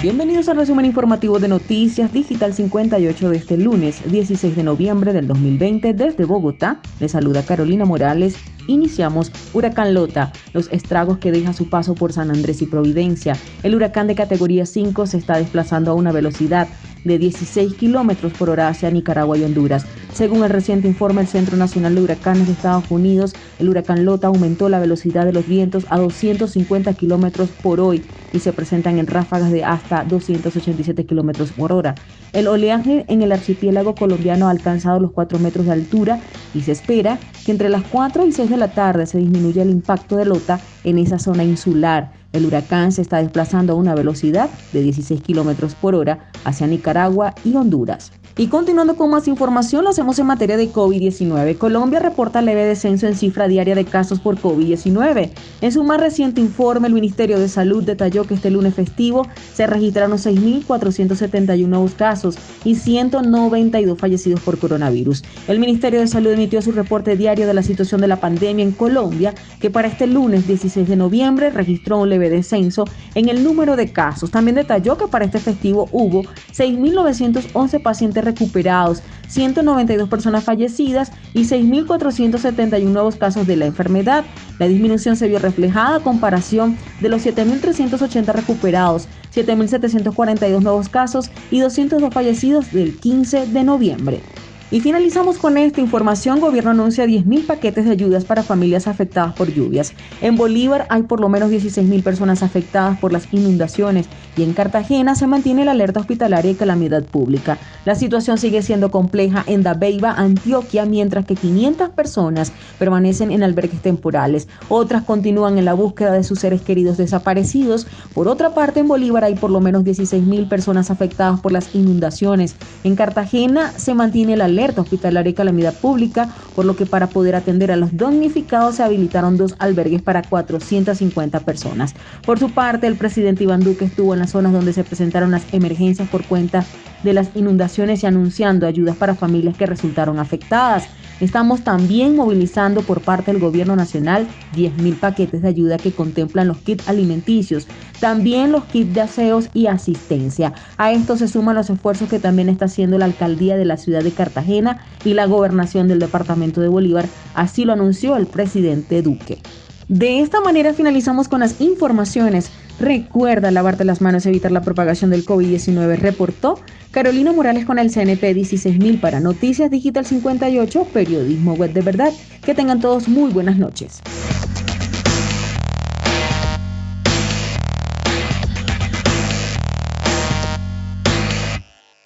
Bienvenidos al resumen informativo de Noticias Digital 58 de este lunes 16 de noviembre del 2020 desde Bogotá. Les saluda Carolina Morales. Iniciamos Huracán Lota, los estragos que deja su paso por San Andrés y Providencia. El huracán de categoría 5 se está desplazando a una velocidad de 16 kilómetros por hora hacia Nicaragua y Honduras. Según el reciente informe del Centro Nacional de Huracanes de Estados Unidos, el huracán Lota aumentó la velocidad de los vientos a 250 kilómetros por hoy y se presentan en ráfagas de hasta 287 kilómetros por hora. El oleaje en el archipiélago colombiano ha alcanzado los 4 metros de altura y se espera que entre las 4 y 6 de la tarde se disminuya el impacto de Lota en esa zona insular. El huracán se está desplazando a una velocidad de 16 kilómetros por hora hacia Nicaragua y Honduras. Y continuando con más información, lo hacemos en materia de COVID-19. Colombia reporta leve descenso en cifra diaria de casos por COVID-19. En su más reciente informe, el Ministerio de Salud detalló que este lunes festivo se registraron 6.471 nuevos casos y 192 fallecidos por coronavirus. El Ministerio de Salud emitió su reporte diario de la situación de la pandemia en Colombia, que para este lunes 16 de noviembre registró un leve descenso en el número de casos. También detalló que para este festivo hubo 6.911 pacientes recuperados, 192 personas fallecidas y 6.471 nuevos casos de la enfermedad. La disminución se vio reflejada a comparación de los 7.380 recuperados, 7.742 nuevos casos y 202 fallecidos del 15 de noviembre. Y finalizamos con esta información. Gobierno anuncia 10.000 paquetes de ayudas para familias afectadas por lluvias. En Bolívar hay por lo menos 16.000 personas afectadas por las inundaciones y en Cartagena se mantiene la alerta hospitalaria y calamidad pública. La situación sigue siendo compleja en Dabeiba, Antioquia, mientras que 500 personas permanecen en albergues temporales. Otras continúan en la búsqueda de sus seres queridos desaparecidos. Por otra parte, en Bolívar hay por lo menos 16.000 personas afectadas por las inundaciones. En Cartagena se mantiene la alerta alerta hospitalaria y calamidad pública, por lo que para poder atender a los damnificados se habilitaron dos albergues para 450 personas. Por su parte, el presidente Iván Duque estuvo en las zonas donde se presentaron las emergencias por cuenta de las inundaciones y anunciando ayudas para familias que resultaron afectadas. Estamos también movilizando por parte del Gobierno Nacional 10.000 paquetes de ayuda que contemplan los kits alimenticios, también los kits de aseos y asistencia. A esto se suman los esfuerzos que también está haciendo la alcaldía de la ciudad de Cartagena y la gobernación del departamento de Bolívar, así lo anunció el presidente Duque. De esta manera finalizamos con las informaciones. Recuerda lavarte las manos y evitar la propagación del COVID-19, reportó Carolina Morales con el CNP 16000 para Noticias Digital 58, periodismo web de verdad. Que tengan todos muy buenas noches.